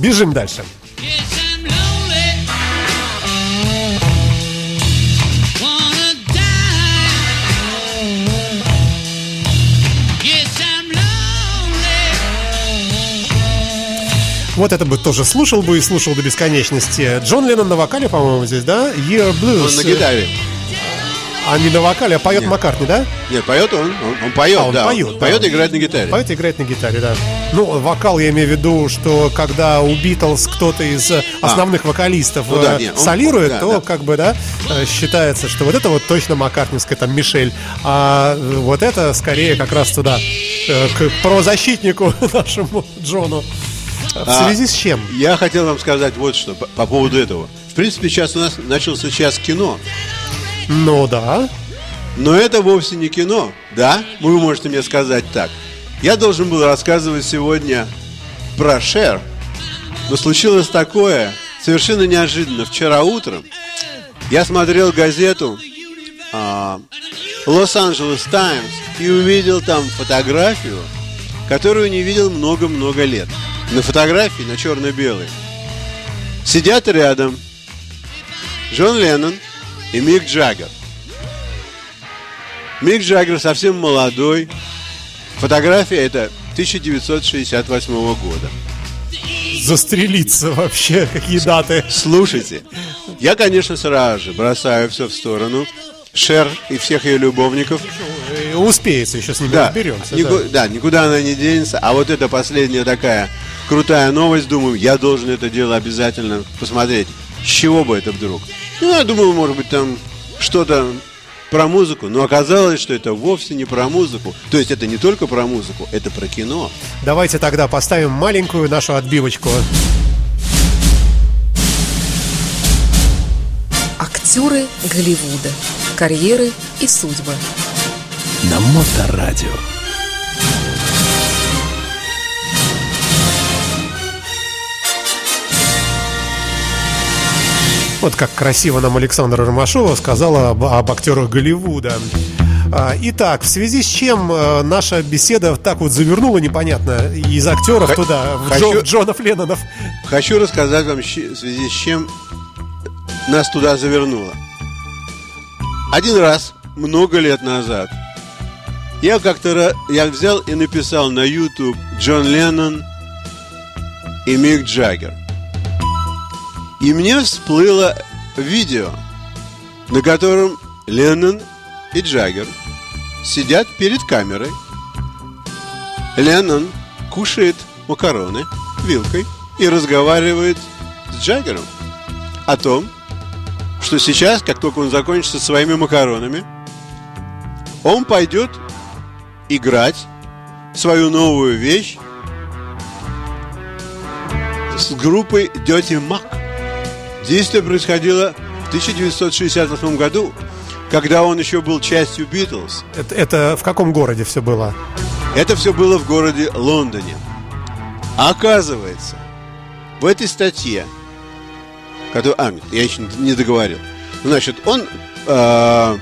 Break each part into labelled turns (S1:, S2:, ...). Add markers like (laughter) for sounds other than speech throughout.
S1: Бежим дальше. Вот это бы тоже слушал бы и слушал до бесконечности. Джон Леннон на вокале, по-моему, здесь, да? Year Blues.
S2: Он на гитаре.
S1: А не на вокале, а поет Маккартни, да?
S2: Нет, поет он. Он, он поет,
S1: А, он
S2: да.
S1: поет, да.
S2: Поет и играет на гитаре.
S1: Поет и играет на гитаре, да. Ну, вокал я имею в виду, что когда у Битлз кто-то из э, основных вокалистов
S2: Ну да,
S1: э,
S2: не, он-
S1: солирует,
S2: да,
S1: то
S2: да.
S1: как бы, да, э, считается, что вот это вот точно Маккартнинская, там, Мишель, а вот это скорее как раз туда, к правозащитнику (laughs) нашему Джону. В
S2: А,
S1: связи с чем?
S2: Я хотел вам сказать вот что по, по поводу этого. В принципе, сейчас у нас начался час кино.
S1: Ну да.
S2: Но это вовсе не кино, да? Вы можете мне сказать так. Я должен был рассказывать сегодня про Шер. Но случилось такое, совершенно неожиданно. Вчера утром я смотрел газету а, Лос-Анджелес Таймс и увидел там фотографию, которую не видел много-много лет. На фотографии, на черно-белой, сидят рядом Джон Леннон и Мик Джаггер. Мик Джаггер совсем молодой. Фотография это 1968 года.
S1: Застрелиться вообще, какие даты.
S2: Слушайте, я, конечно, сразу же бросаю все в сторону. Шер и всех ее любовников.
S1: Э, Успеется, еще с ними
S2: Да,
S1: разберемся.
S2: нику-
S1: да.
S2: да, никуда она не денется. А вот это последняя такая крутая новость, думаю, я должен это дело обязательно посмотреть. С чего бы это вдруг? Ну, я думал, может быть, там что-то про музыку, но оказалось, что это вовсе не про музыку. То есть это не только про музыку, это про кино.
S1: Давайте тогда поставим маленькую нашу отбивочку.
S3: Актеры Голливуда. Карьеры и судьбы.
S4: на Моторадио.
S1: Вот как красиво нам Александра Ромашова сказала об, об актерах Голливуда. А, Итак, в связи с чем э, наша беседа так вот завернула непонятно из актеров
S2: Х-
S1: туда, в,
S2: хочу-
S1: Джо- в Джонов Леннонов.
S2: Хочу рассказать вам, в связи с чем нас туда завернуло. Один раз, много лет назад, я как-то я взял и написал на YouTube Джон Леннон и Мик Джаггер. И мне всплыло видео, на котором Леннон и Джаггер сидят перед камерой. Леннон кушает макароны вилкой и разговаривает с Джаггером о том, что сейчас, как только он закончится своими макаронами, он пойдет играть свою новую вещь с группой Dirty Mac. Действие происходило в 1968 году, когда он еще был частью Битлз.
S1: Это, это в каком городе все было?
S2: Это все было в городе Лондоне. А оказывается, в этой статье, которую, а, я еще не договорил. Значит, он э,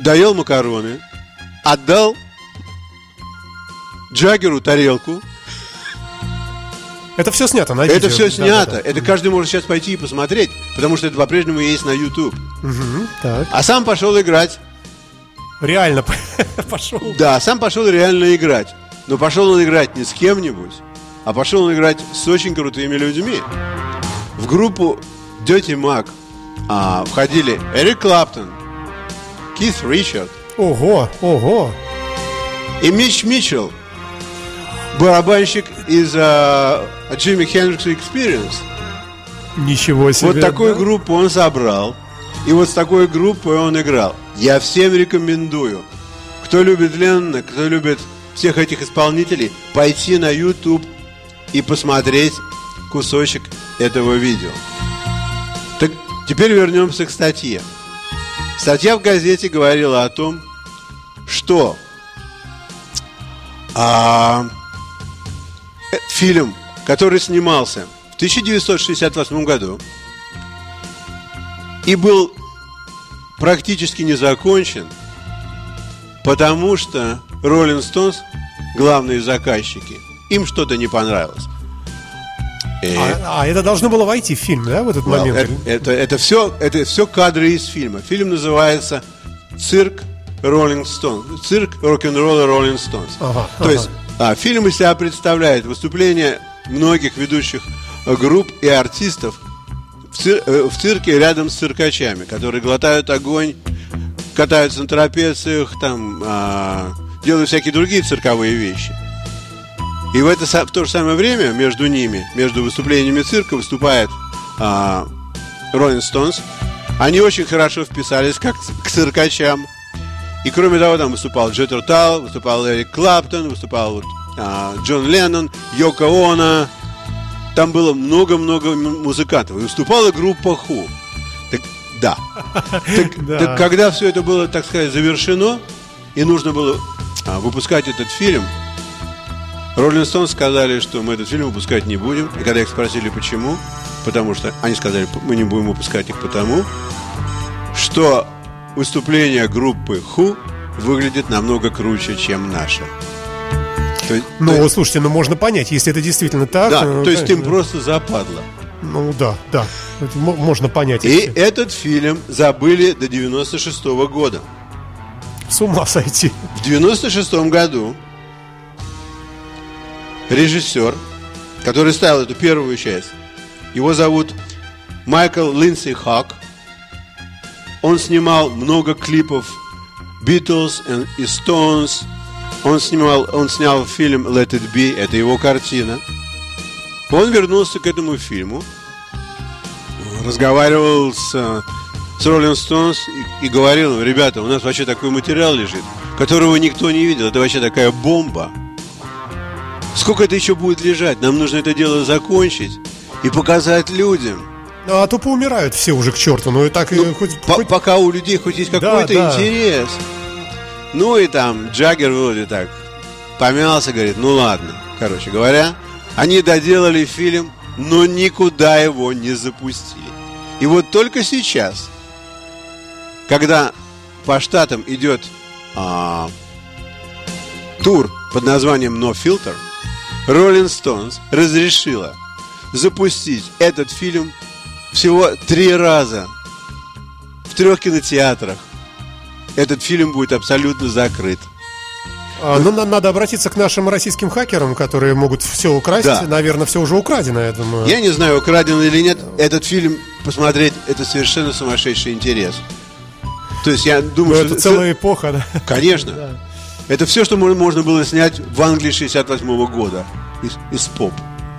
S2: доел макароны, отдал Джаггеру тарелку.
S1: Это все снято на видео.
S2: Это все
S1: Да,
S2: снято.
S1: да, да.
S2: Это каждый может сейчас пойти и посмотреть, потому что это по-прежнему есть на YouTube.
S1: Мгм, так.
S2: А сам пошел играть.
S1: Реально (laughs) пошел.
S2: Да, сам пошел реально играть. Но пошел он играть не с кем-нибудь, а пошел он играть с очень крутыми людьми. В группу Dirty Mac а, входили Эрик Клаптон, Кит Ричард
S1: Ого, ого.
S2: и Мич Митчелл, барабанщик из а, Jimmy Hendrix Experience.
S1: Ничего себе.
S2: Вот такую
S1: да?
S2: группу он собрал. И вот с такой группой он играл. Я всем рекомендую, кто любит Леннона, кто любит всех этих исполнителей, пойти на YouTube и посмотреть кусочек этого видео. Так теперь вернемся к статье. Статья в газете говорила о том, что а, э, фильм, который снимался в 1968 году и был практически не закончен, потому что Роллинг Стоунс, главные заказчики, им что-то не понравилось. И-
S1: А, а это должно было войти в фильм, да, в этот
S2: Well,
S1: момент?
S2: это, это, это все, это все кадры из фильма. Фильм называется «Цирк Rolling Stones». «Цирк рок-н-ролла Rolling Stones».
S1: Ага,
S2: То
S1: ага.
S2: есть а, фильм из себя представляет выступление многих ведущих групп и артистов в, цир- э, в цирке рядом с циркачами, которые глотают огонь, катаются на трапециях, там, а, делают всякие другие цирковые вещи. И в, это, в то же самое время между ними, между выступлениями цирка, выступает а, Rolling Stones. Они очень хорошо вписались как к циркачам. И кроме того, там выступал Джеттер Тал, выступал Эрик Клаптон, выступал вот, Джон Леннон, Йоко Оно. Там было много-много музыкантов. И выступала группа Ху. Так, да. (laughs) Так,
S1: Да.
S2: так когда все это было, так сказать, завершено, и нужно было а, выпускать этот фильм, Роллинг Стоунс сказали, что мы этот фильм выпускать не будем. И когда их спросили, почему, потому что они сказали, мы не будем выпускать их потому, что выступление группы Ху выглядит намного круче, чем наше. То есть, то
S1: Ну,
S2: есть-
S1: слушайте, ну можно понять, если это действительно так.
S2: да,
S1: ну,
S2: то есть им
S1: конечно.
S2: просто западло.
S1: Ну да, да. Это можно понять.
S2: И
S1: если-
S2: этот фильм забыли до 96 года.
S1: С ума сойти.
S2: В 96 году режиссер, который ставил эту первую часть, его зовут Майкл Линдси Хак. Он снимал много клипов Beatles и Stones. Он снимал, он снял фильм Let It Be, это его картина. Он вернулся к этому фильму, разговаривал с, с Rolling Stones и, и говорил ребята, у нас вообще такой материал лежит, которого никто не видел, это вообще такая бомба. Сколько это еще будет лежать? Нам нужно это дело закончить и показать людям.
S1: Ну, а то поумирают все уже к черту. Ну и так
S2: Ну,
S1: хоть,
S2: по-
S1: хоть-
S2: Пока у людей хоть есть
S1: Да,
S2: какой-то
S1: да.
S2: интерес. Ну и там Джаггер вроде так помялся, говорит, ну ладно. Короче говоря, они доделали фильм, но никуда его не запустили. И вот только сейчас, когда по штатам идет а, тур под названием No Filter, Rolling Stones разрешила запустить этот фильм всего три раза в трех кинотеатрах. Этот фильм будет абсолютно закрыт.
S1: А, ну, на- надо обратиться к нашим российским хакерам, которые могут все украсть.
S2: Да.
S1: Наверное, все уже украдено, я думаю.
S2: Я не знаю, украден или нет, этот фильм посмотреть это совершенно сумасшедший интерес. То есть я
S1: Ну,
S2: думаю,
S1: это
S2: что
S1: целая эпоха, да. (laughs)
S2: Конечно. Это все, что мо- можно было снять в Англии 68 года из, из поп.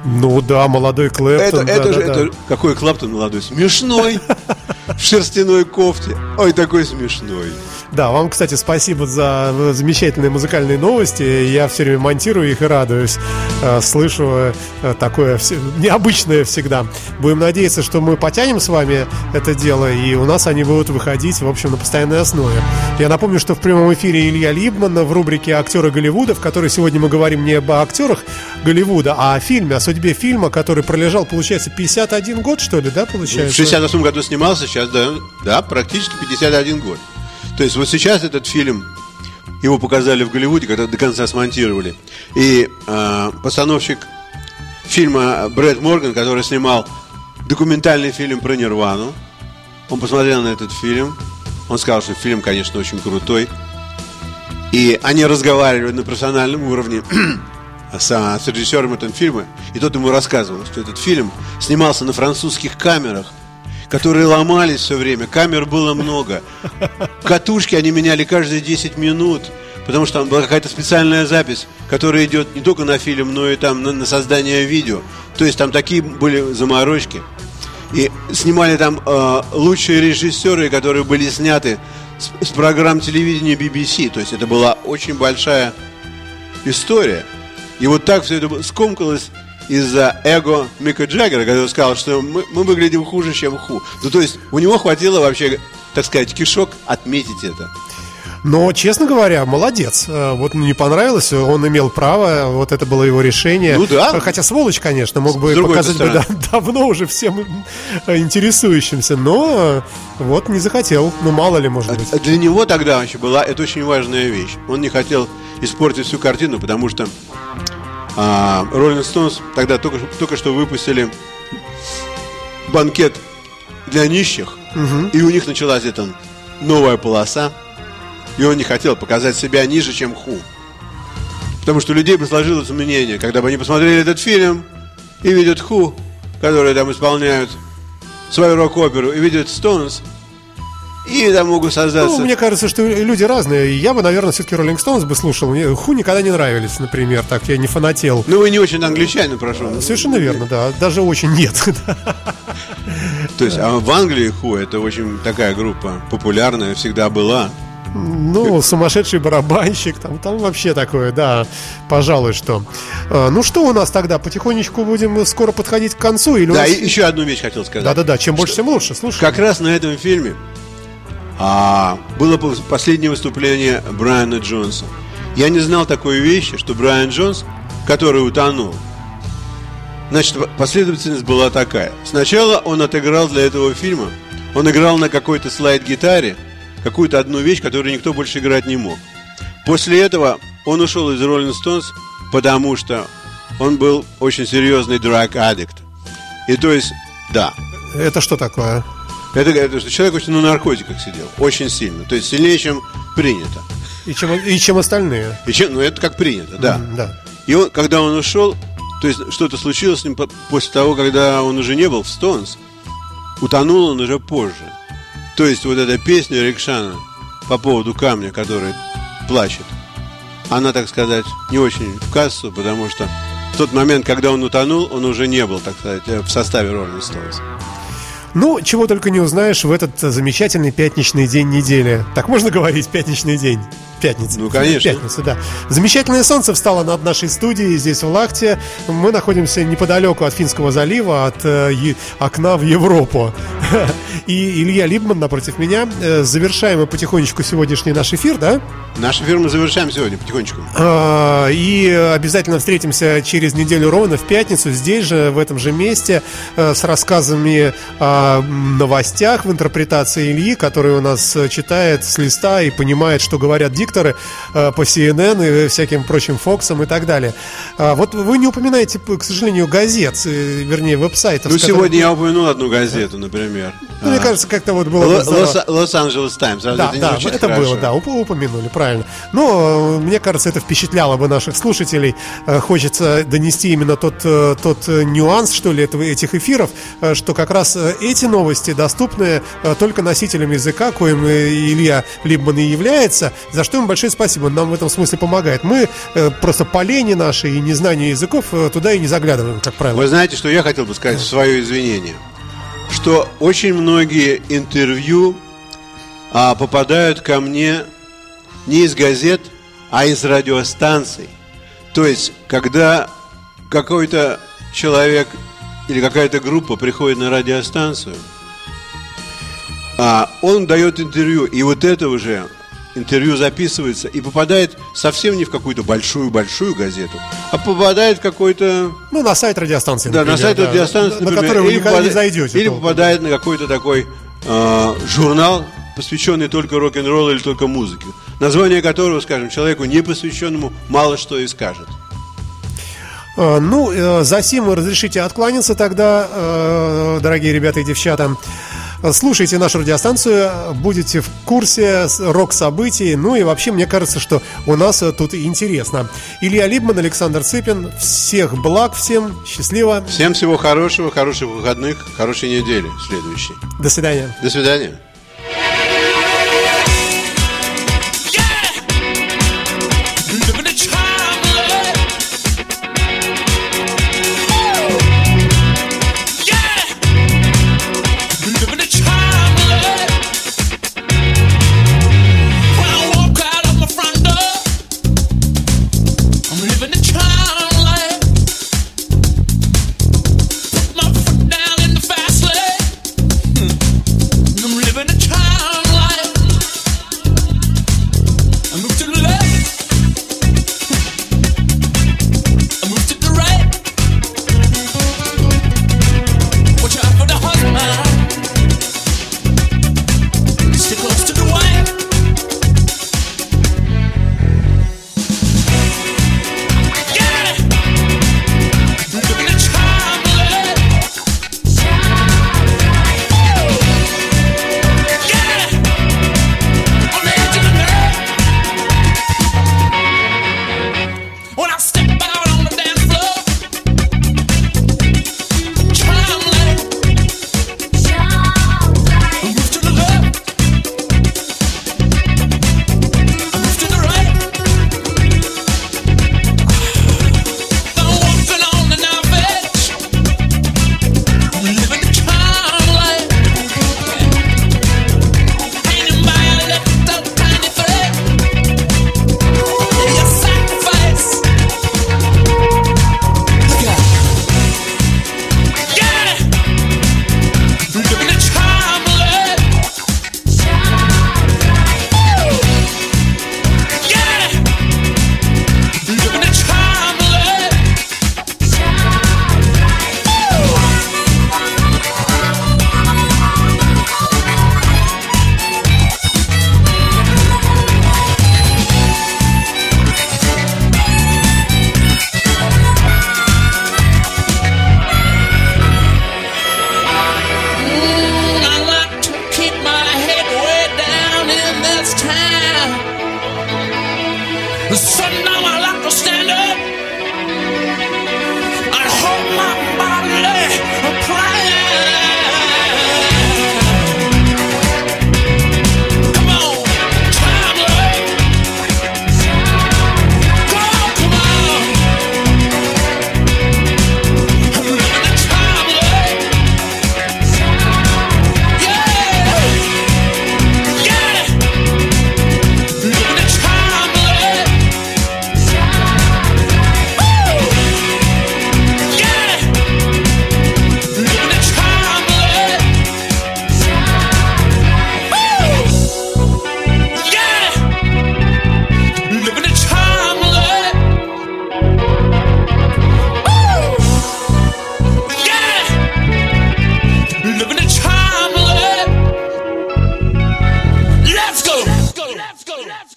S1: Ну да, молодой
S2: Это,
S1: Клэптон. да,
S2: это
S1: да,
S2: же,
S1: да.
S2: это какой Клаптон молодой, смешной, (laughs) в шерстяной кофте. Ой, такой смешной.
S1: Да, вам, кстати, спасибо за э, замечательные музыкальные новости. Я все время монтирую их и радуюсь. Э, Слышу э, такое необычное всегда. Будем надеяться, что мы потянем с вами это дело, и у нас они будут выходить, в общем, на постоянной основе. Я напомню, что в прямом эфире Илья Либман в рубрике «Актеры Голливуда», в которой сегодня мы говорим не об актерах Голливуда, а о фильме, о судьбе фильма, который пролежал, получается, 51 год, что ли, да,
S2: В
S1: получается?
S2: 68 году снимался, сейчас, да, да, практически 51 год. То есть вот сейчас этот фильм, его показали в Голливуде, когда до конца смонтировали. И э, постановщик фильма Брэд Морган, который снимал документальный фильм про Нирвану, он посмотрел на этот фильм, он сказал, что фильм, конечно, очень крутой. И они разговаривали на профессиональном уровне (clears throat) с, с режиссером этого фильма, и тот ему рассказывал, что этот фильм снимался на французских камерах, которые ломались все время, камер было много. Катушки они меняли каждые 10 минут, потому что там была какая-то специальная запись, которая идет не только на фильм, но и там на, на создание видео. То есть там такие были заморочки. И снимали там э, лучшие режиссеры, которые были сняты с, с программ телевидения BBC. То есть это была очень большая история. И вот так все это скомкалось из-за эго Мика Джаггера, который сказал, что мы, мы выглядим хуже, чем Ху. Ну, то есть у него хватило вообще, так сказать, кишок отметить это.
S1: Но, честно говоря, молодец. Э, Вот не понравилось, он имел право, вот это было его решение.
S2: Ну да.
S1: Хотя сволочь, конечно, мог бы показать бы да, давно уже всем э, интересующимся, но э, вот не захотел. Ну, мало ли, может быть.
S2: Для него тогда вообще была это очень важная вещь. Он не хотел испортить всю картину, потому что А Rolling Stones тогда только, только что выпустили банкет для нищих, и у них началась эта новая полоса, и он не хотел показать себя ниже, чем Ху. Потому что у людей бы сложилось мнение, когда бы они посмотрели этот фильм и видят Ху, которые там исполняют свою рок-оперу, и видят Stones, и там могут создаться...
S1: Ну, мне кажется, что люди разные. Я бы, наверное, все-таки Роллинг Стоунс бы слушал. Мне Ху никогда не нравились, например. Так, я не фанател.
S2: Ну, вы не очень англичанин, прошу.
S1: Совершенно верно, да. Даже очень нет. (laughs)
S2: То есть, а в Англии Ху это очень такая группа популярная, всегда была.
S1: Ну, сумасшедший барабанщик, там, там вообще такое, да, пожалуй, что. А, ну что у нас тогда? Потихонечку будем скоро подходить к концу? Или
S2: Да,
S1: нас-
S2: еще одну вещь хотел сказать.
S1: Да-да-да, чем больше, тем лучше, слушай.
S2: Как раз на этом фильме а, было пос- последнее выступление Брайана Джонса. Я не знал такой вещи, что Брайан Джонс, который утонул, значит, по- последовательность была такая. Сначала он отыграл для этого фильма, он играл на какой-то слайд-гитаре какую-то одну вещь, которую никто больше играть не мог. После этого он ушел из Rolling Stones, потому что он был очень серьезный драг-аддикт. И то есть, да,
S1: Это что такое?
S2: Это, это что человек очень на наркотиках сидел, очень сильно, то есть сильнее, чем принято.
S1: И чем, и чем остальные?
S2: И чем, ну это как принято, да.
S1: М, Да.
S2: И он, когда он ушел, то есть что-то случилось с ним по- после того, когда он уже не был в Stones, утонул он уже позже. То есть вот эта песня Рикшана по поводу камня, который плачет, она, так сказать, не очень в кассу, потому что в тот момент, когда он утонул, он уже не был, так сказать, э, в составе Rolling Stones.
S1: Ну, чего только не узнаешь в этот э, замечательный пятничный день недели. Так можно говорить, пятничный день? Пятница.
S2: Ну, конечно.
S1: Пятница, да. Замечательное солнце встало над нашей студией здесь, в Лахте. Мы находимся неподалеку от Финского залива, от э, окна в Европу. (laughs) И Илья Либман напротив меня. Э, Завершаем мы потихонечку сегодняшний наш эфир, да?
S2: Наш эфир мы завершаем сегодня потихонечку.
S1: А, И обязательно встретимся через неделю ровно в пятницу, здесь же, в этом же месте, э, с рассказами о новостях в интерпретации Ильи, который у нас э, читает с листа и понимает, что говорят дикторы э, по CNN и всяким прочим Фоксам и так далее. А, Вот вы не упоминаете, к сожалению, газет, э, вернее, веб-сайтов.
S2: Ну,
S1: с которых-
S2: сегодня я упомянул одну газету, например.
S1: Ну, мне
S2: А,
S1: кажется, как-то вот было
S2: Лос-Анджелес Таймс.
S1: Да, да, это было, да, уп- упомянули, правильно. Но э, мне кажется, это впечатляло бы наших слушателей. Э, Хочется донести именно тот, э, тот нюанс, что ли, этого, этих эфиров, что как раз эти новости доступны только носителям языка, коим Илья Либман и является, за что ему большое спасибо, он нам в этом смысле помогает. Мы просто по лени нашей и незнанию языков туда и не заглядываем, как правило.
S2: Вы знаете, что я хотел бы сказать в свое извинение? Что очень многие интервью а, попадают ко мне не из газет, а из радиостанций. То есть, когда какой-то человек или какая-то группа приходит на радиостанцию, а, он дает интервью, и вот это уже интервью записывается и попадает совсем не в какую-то большую-большую газету, а попадает в какой-то
S1: Ну, на сайт радиостанции,
S2: да, на сайт
S1: да,
S2: радиостанции,
S1: на
S2: например,
S1: который вы
S2: или
S1: никогда не зайдете.
S2: Или
S1: толком.
S2: попадает на какой-то такой э, журнал, посвященный только рок-н-роллу или только музыке, название которого, скажем, человеку не посвященному мало что и скажет.
S1: Э, Ну, э, за сим разрешите откланяться тогда, э, дорогие ребята и девчата. Слушайте нашу радиостанцию, будете в курсе рок-событий. Ну и вообще, мне кажется, что у нас э, тут интересно. Илья Либман, Александр Цыпин. Всех благ всем. Счастливо.
S2: Всем всего хорошего, хороших выходных, хорошей недели следующей.
S1: До свидания.
S2: До свидания.